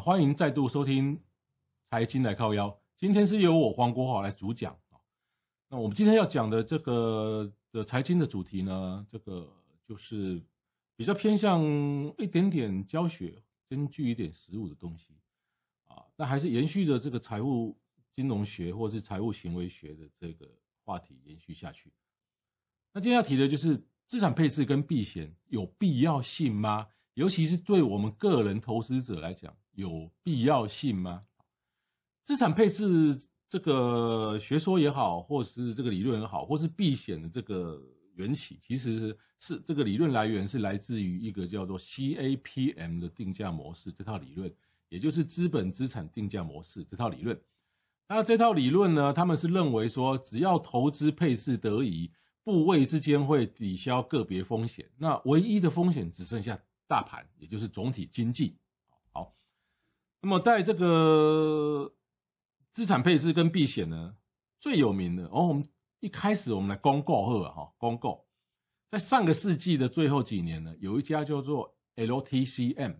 欢迎再度收听《财经来靠腰》，今天是由我黄国华来主讲。那我们今天要讲的这个的财经的主题呢，这个就是比较偏向一点点教学，根据一点实务的东西啊。那还是延续着这个财务金融学或是财务行为学的这个话题延续下去。那今天要提的就是资产配置跟避险有必要性吗？尤其是对我们个人投资者来讲。有必要性吗？资产配置这个学说也好，或是这个理论也好，或是避险的这个缘起，其实是是这个理论来源是来自于一个叫做 CAPM 的定价模式这套理论，也就是资本资产定价模式这套理论。那这套理论呢，他们是认为说，只要投资配置得宜，部位之间会抵消个别风险，那唯一的风险只剩下大盘，也就是总体经济。那么，在这个资产配置跟避险呢，最有名的哦，我们一开始我们来公告贺哈，公告，在上个世纪的最后几年呢，有一家叫做 LTCM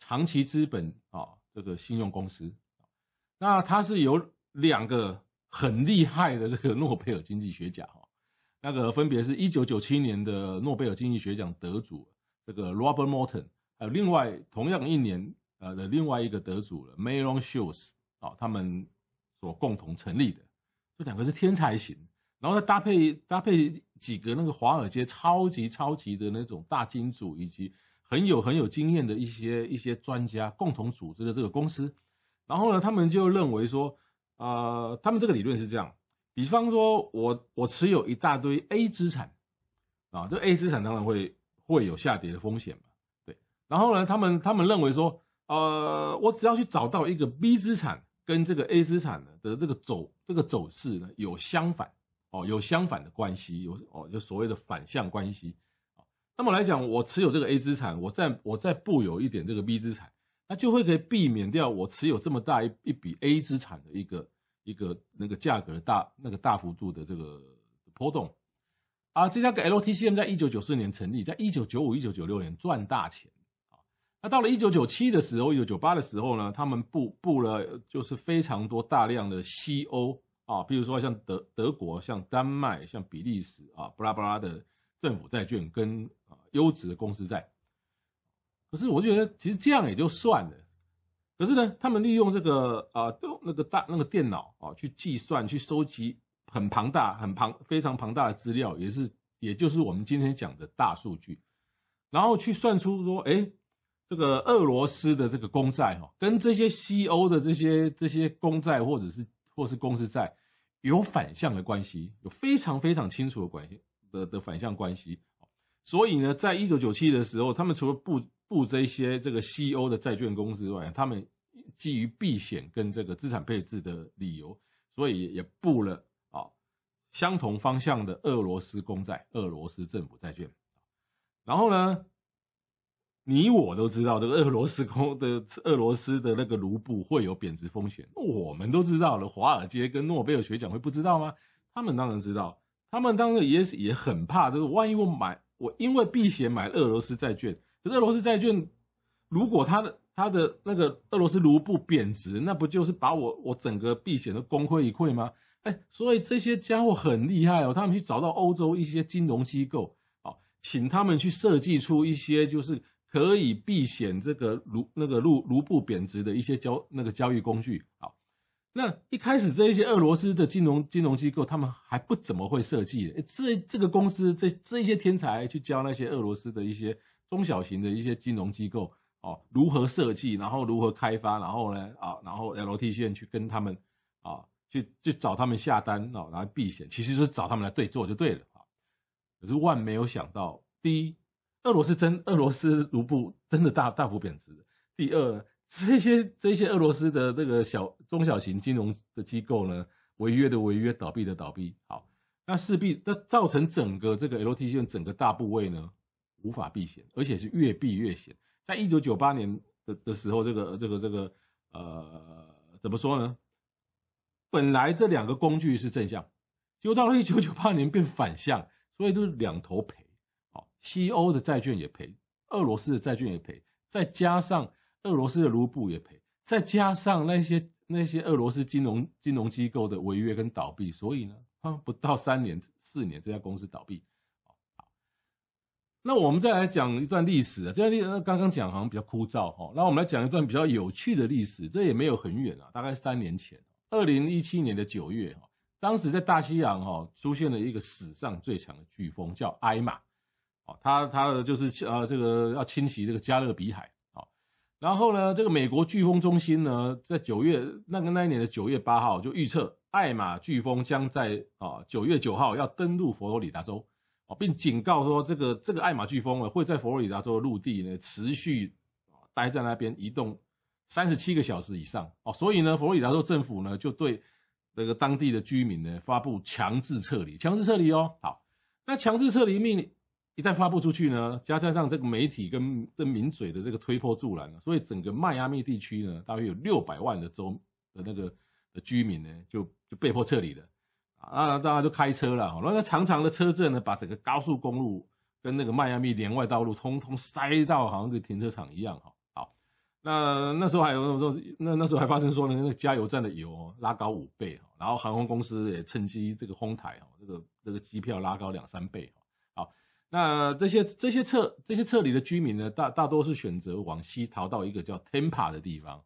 长期资本啊这个信用公司，那它是由两个很厉害的这个诺贝尔经济学奖哈，那个分别是一九九七年的诺贝尔经济学奖得主这个 Robert Morton，还有另外同样一年。呃的另外一个得主了，Malone Schultz 啊，他们所共同成立的，这两个是天才型，然后再搭配搭配几个那个华尔街超级超级的那种大金主，以及很有很有经验的一些一些专家共同组织的这个公司，然后呢，他们就认为说，呃，他们这个理论是这样，比方说我我持有一大堆 A 资产啊，这 A 资产当然会会有下跌的风险嘛，对，然后呢，他们他们认为说。呃，我只要去找到一个 B 资产跟这个 A 资产的的这个走这个走势呢有相反哦，有相反的关系，有哦，就所谓的反向关系。那么来讲，我持有这个 A 资产，我再我再布有一点这个 B 资产，那就会可以避免掉我持有这么大一一笔 A 资产的一个一个那个价格的大那个大幅度的这个波动。啊，这家个 LTCM 在一九九四年成立，在一九九五、一九九六年赚大钱。那到了一九九七的时候，一九九八的时候呢，他们布布了就是非常多大量的西欧啊，比如说像德德国、像丹麦、像比利时啊，巴拉巴拉的政府债券跟啊优质的公司债。可是我觉得其实这样也就算了。可是呢，他们利用这个啊，那个大那个电脑啊，去计算、去收集很庞大、很庞非常庞大的资料，也是也就是我们今天讲的大数据，然后去算出说，哎。这个俄罗斯的这个公债哈，跟这些西欧的这些这些公债或者是或是公司债有反向的关系，有非常非常清楚的关系的的反向关系。所以呢，在一九九七的时候，他们除了布布这些这个西欧的债券公司外，他们基于避险跟这个资产配置的理由，所以也布了啊相同方向的俄罗斯公债、俄罗斯政府债券。然后呢，你我都知道这个俄罗斯空的俄罗斯的那个卢布会有贬值风险，我们都知道了。华尔街跟诺贝尔学奖会不知道吗？他们当然知道，他们当然也也很怕，就是万一我买我因为避险买俄罗斯债券，可是俄罗斯债券如果它的它的那个俄罗斯卢布贬值，那不就是把我我整个避险都功亏一篑吗？哎，所以这些家伙很厉害哦，他们去找到欧洲一些金融机构，好，请他们去设计出一些就是。可以避险这个卢那个卢卢布贬值的一些交那个交易工具，好，那一开始这一些俄罗斯的金融金融机构，他们还不怎么会设计的，这这个公司这这一些天才去教那些俄罗斯的一些中小型的一些金融机构哦，如何设计，然后如何开发，然后呢啊，然后 L T 线去跟他们啊去去找他们下单啊，然后避险，其实是找他们来对做就对了啊，可是万没有想到，第一。俄罗斯真俄罗斯卢布真的大大幅贬值。第二，这些这些俄罗斯的这个小中小型金融的机构呢，违约的违约，倒闭的倒闭。好，那势必那造成整个这个 LTC 整个大部位呢无法避险，而且是越避越险。在一九九八年的的时候，这个这个这个呃，怎么说呢？本来这两个工具是正向，结果到了一九九八年变反向，所以都是两头赔。西欧的债券也赔，俄罗斯的债券也赔，再加上俄罗斯的卢布也赔，再加上那些那些俄罗斯金融金融机构的违约跟倒闭，所以呢，不到三年四年，这家公司倒闭。好，那我们再来讲一段历史啊，这段历史刚刚讲好像比较枯燥哈，那我们来讲一段比较有趣的历史，这也没有很远啊，大概三年前。二零一七年的九月，当时在大西洋哈出现了一个史上最强的飓风，叫艾玛，哦，他他的就是呃这个要侵袭这个加勒比海，好，然后呢，这个美国飓风中心呢，在九月那个那一年的九月八号就预测艾玛飓风将在啊九月九号要登陆佛罗里达州，哦，并警告说这个这个艾玛飓风呢会在佛罗里达州的陆地呢持续待在那边移动。三十七个小时以上哦，所以呢，佛罗里达州政府呢就对这个当地的居民呢发布强制撤离，强制撤离哦。好，那强制撤离命令一旦发布出去呢，加上这个媒体跟这名嘴的这个推波助澜，所以整个迈阿密地区呢，大约有六百万的州的那个的居民呢就就被迫撤离了啊，大家就开车了，然后那长长的车阵呢，把整个高速公路跟那个迈阿密连外道路通通塞到好像个停车场一样哈。好那那时候还有那时候那那时候还发生说呢，那个加油站的油哦拉高五倍，然后航空公司也趁机这个哄抬哈，这个这个机票拉高两三倍好，那这些这些撤这些撤离的居民呢，大大多是选择往西逃到一个叫 Tampa 的地方，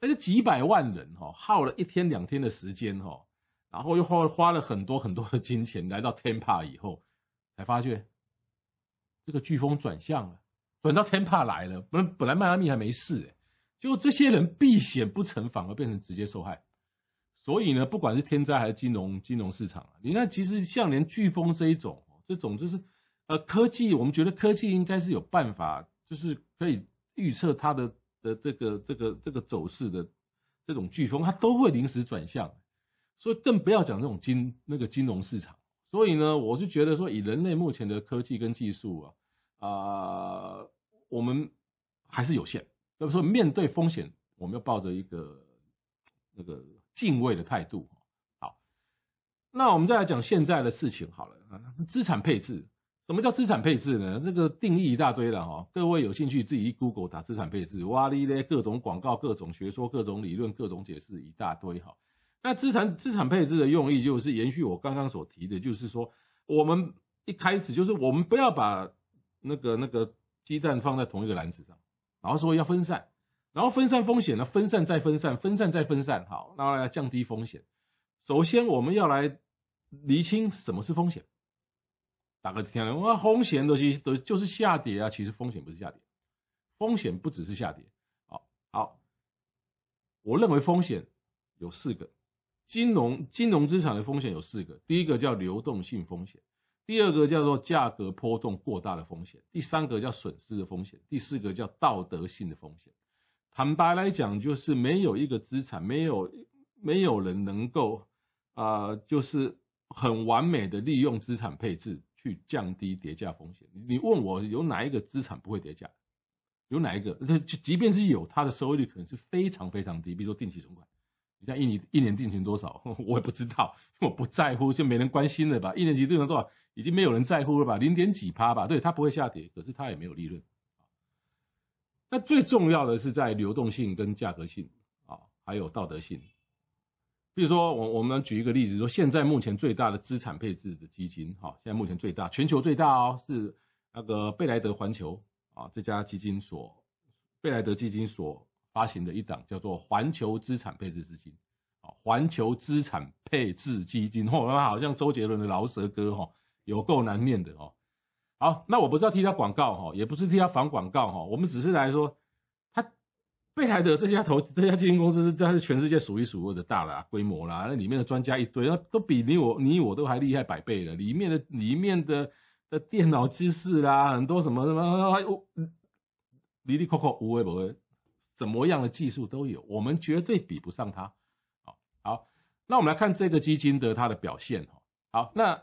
但是几百万人哈，耗了一天两天的时间哈，然后又花花了很多很多的金钱来到 Tampa 以后，才发觉这个飓风转向了。转到 Tampa 来了，本本来迈阿密还没事哎，结果这些人避险不成，反而变成直接受害。所以呢，不管是天灾还是金融金融市场，你看，其实像连飓风这一种，这种就是呃科技，我们觉得科技应该是有办法，就是可以预测它的的这个这个这个走势的这种飓风，它都会临时转向。所以更不要讲这种金那个金融市场。所以呢，我是觉得说，以人类目前的科技跟技术啊。啊、我们还是有限。所以说，面对风险，我们要抱着一个那个敬畏的态度。好，那我们再来讲现在的事情好了。资产配置，什么叫资产配置呢？这个定义一大堆了哈。各位有兴趣自己一 Google 打资产配置，哇哩咧，各种广告、各种学说、各种理论、各种解释一大堆哈。那资产资产配置的用意就是延续我刚刚所提的，就是说我们一开始就是我们不要把那个那个鸡蛋放在同一个篮子上，然后说要分散，然后分散风险呢，分散再分散，分散再分散，好，然后来降低风险。首先我们要来厘清什么是风险。打个听，哇，风险都其实都就是下跌啊，其实风险不是下跌，风险不只是下跌。好，好，我认为风险有四个，金融金融资产的风险有四个，第一个叫流动性风险。第二个叫做价格波动过大的风险，第三个叫损失的风险，第四个叫道德性的风险。坦白来讲，就是没有一个资产，没有没有人能够啊、就是很完美的利用资产配置。去降低跌价风险。你问我有哪一个资产不会跌价？有哪一个？就即便是有，它的收益率可能是非常非常低。比如说定期存款。你像一年一年定存多少，我也不知道，我不在乎，就没人关心了吧？一年期定存多少，已经没有人在乎了吧？零点几趴吧？对，它不会下跌，可是它也没有利润。那最重要的是在流动性跟价格性啊，还有道德性。比如说，我我们举一个例子，说现在目前最大的资产配置的基金，哈，现在目前最大，全球最大哦，是那个贝莱德环球啊这家基金所，贝莱德基金所。发行的一档叫做环球资产配置基金，啊，环球资产配置基金，哦，好像周杰伦的饶舌歌，哈，有够难念的，哦。好，那我不是要替他广告，哈，也不是替他防广告，哈，我们只是来说，贝莱德这家投这家基金公司是真是全世界数一数二的大啦，规模啦，那里面的专家一堆，那都比你我你我都还厉害百倍了，里面的里面的的电脑知识啦，很多什么什么，还有里里扣扣无微不为，怎么样的技术都有，我们绝对比不上它。好，好，那我们来看这个基金的它的表现哈。好，那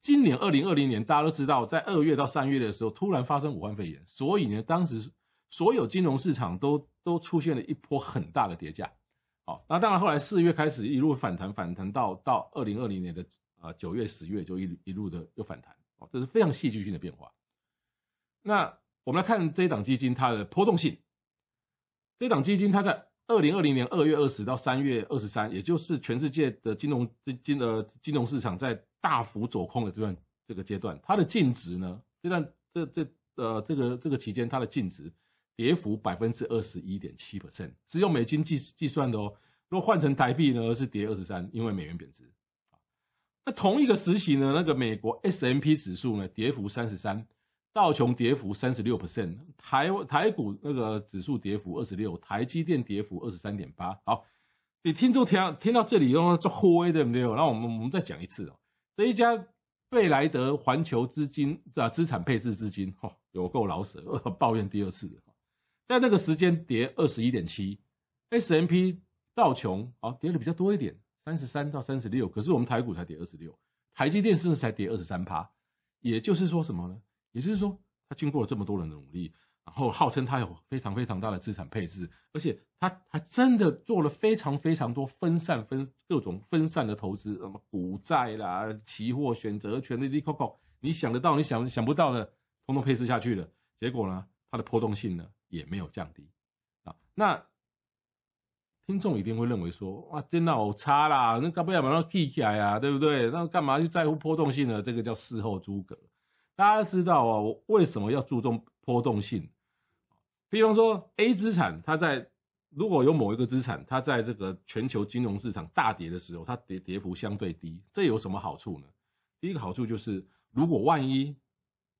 今年二零二零年，大家都知道，在二月到三月的时候，突然发生武汉肺炎，所以呢，当时所有金融市场都都出现了一波很大的跌价。好，那当然后来四月开始一路反弹，反弹到到二零二零年的啊九月、十月就一一路的又反弹。哦这是非常戏剧性的变化。那我们来看这一档基金它的波动性。这档基金它在二零二零年二月二十到三月二十三，也就是全世界的金融资金的金融市场在大幅走空的这段这个阶段，它的净值呢，这段这这呃这个这个期间它的净值跌幅百分之二十一点七 percent，是用美金计计算的哦。如果换成台币呢，是跌二十三，因为美元贬值。那同一个时期呢，那个美国 S M P 指数呢，跌幅三十三，道琼跌幅三十六 percent，台台股那个指数跌幅二十六，台积电跌幅二十三点八。好，你听众听听到这里，用做灰对不对？那我们我们再讲一次哦，这一家贝莱德环球资金啊资产配置资金，哦，有够老舍，抱怨第二次，在那个时间跌二十一点七，S&P 道琼好跌的比较多一点。三十三到三十六，可是我们台股才跌二十六，台积电甚至才跌二十三趴，也就是说什么呢？也就是说，他经过了这么多人的努力，然后号称他有非常非常大的资产配置，而且他还真的做了非常非常多分散分各种分散的投资，什么股债啦、期货、选择权的利扣扣，你想得到、你想想不到的，通通配置下去了，结果呢，它的波动性呢也没有降低啊，那。听众一定会认为说，哇，真的好差啦，那干不要把它记起来啊，对不对？那干嘛去在乎波动性呢？这个叫事后诸葛。大家知道啊，我为什么要注重波动性？比方说，A 资产，它在如果有某一个资产，它在这个全球金融市场大跌的时候，它跌跌幅相对低，这有什么好处呢？第一个好处就是，如果万一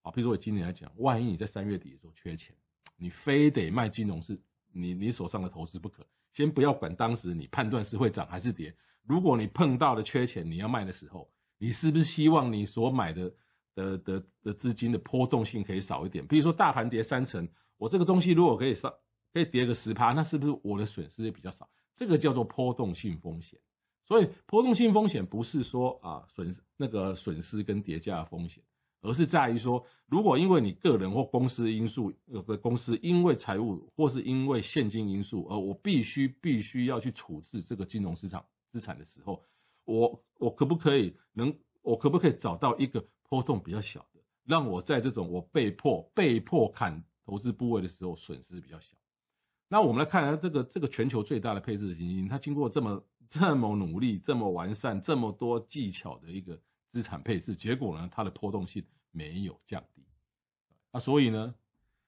啊，比如说我今年来讲，万一你在三月底的时候缺钱，你非得卖金融是你你手上的投资不可。先不要管当时你判断是会涨还是跌，如果你碰到了缺钱你要卖的时候，你是不是希望你所买的的的的资金的波动性可以少一点？比如说大盘跌三成，我这个东西如果可以上可以跌个十趴，那是不是我的损失也比较少？这个叫做波动性风险。所以波动性风险不是说啊损失那个损失跟跌价的风险。而是在于说，如果因为你个人或公司因素，有个公司因为财务或是因为现金因素，而我必须必须要去处置这个金融市场资产的时候，我我可不可以能，我可不可以找到一个波动比较小的，让我在这种我被迫被迫砍投资部位的时候损失比较小？那我们来看看这个这个全球最大的配置基金，它经过这么这么努力、这么完善、这么多技巧的一个。资产配置，结果呢，它的波动性没有降低，啊，所以呢，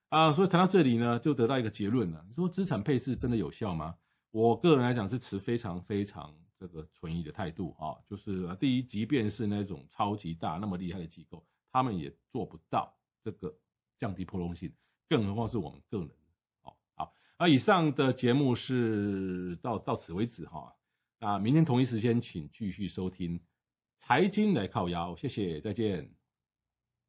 啊，所以谈到这里呢，就得到一个结论了。你说资产配置真的有效吗？我个人来讲是持非常非常这个存疑的态度啊。就是第一，即便是那种超级大那么厉害的机构，他们也做不到这个降低波动性，更何况是我们个人。好，好，那以上的节目是到到此为止哈。那明天同一时间，请继续收听。财经来靠腰，谢谢，再见。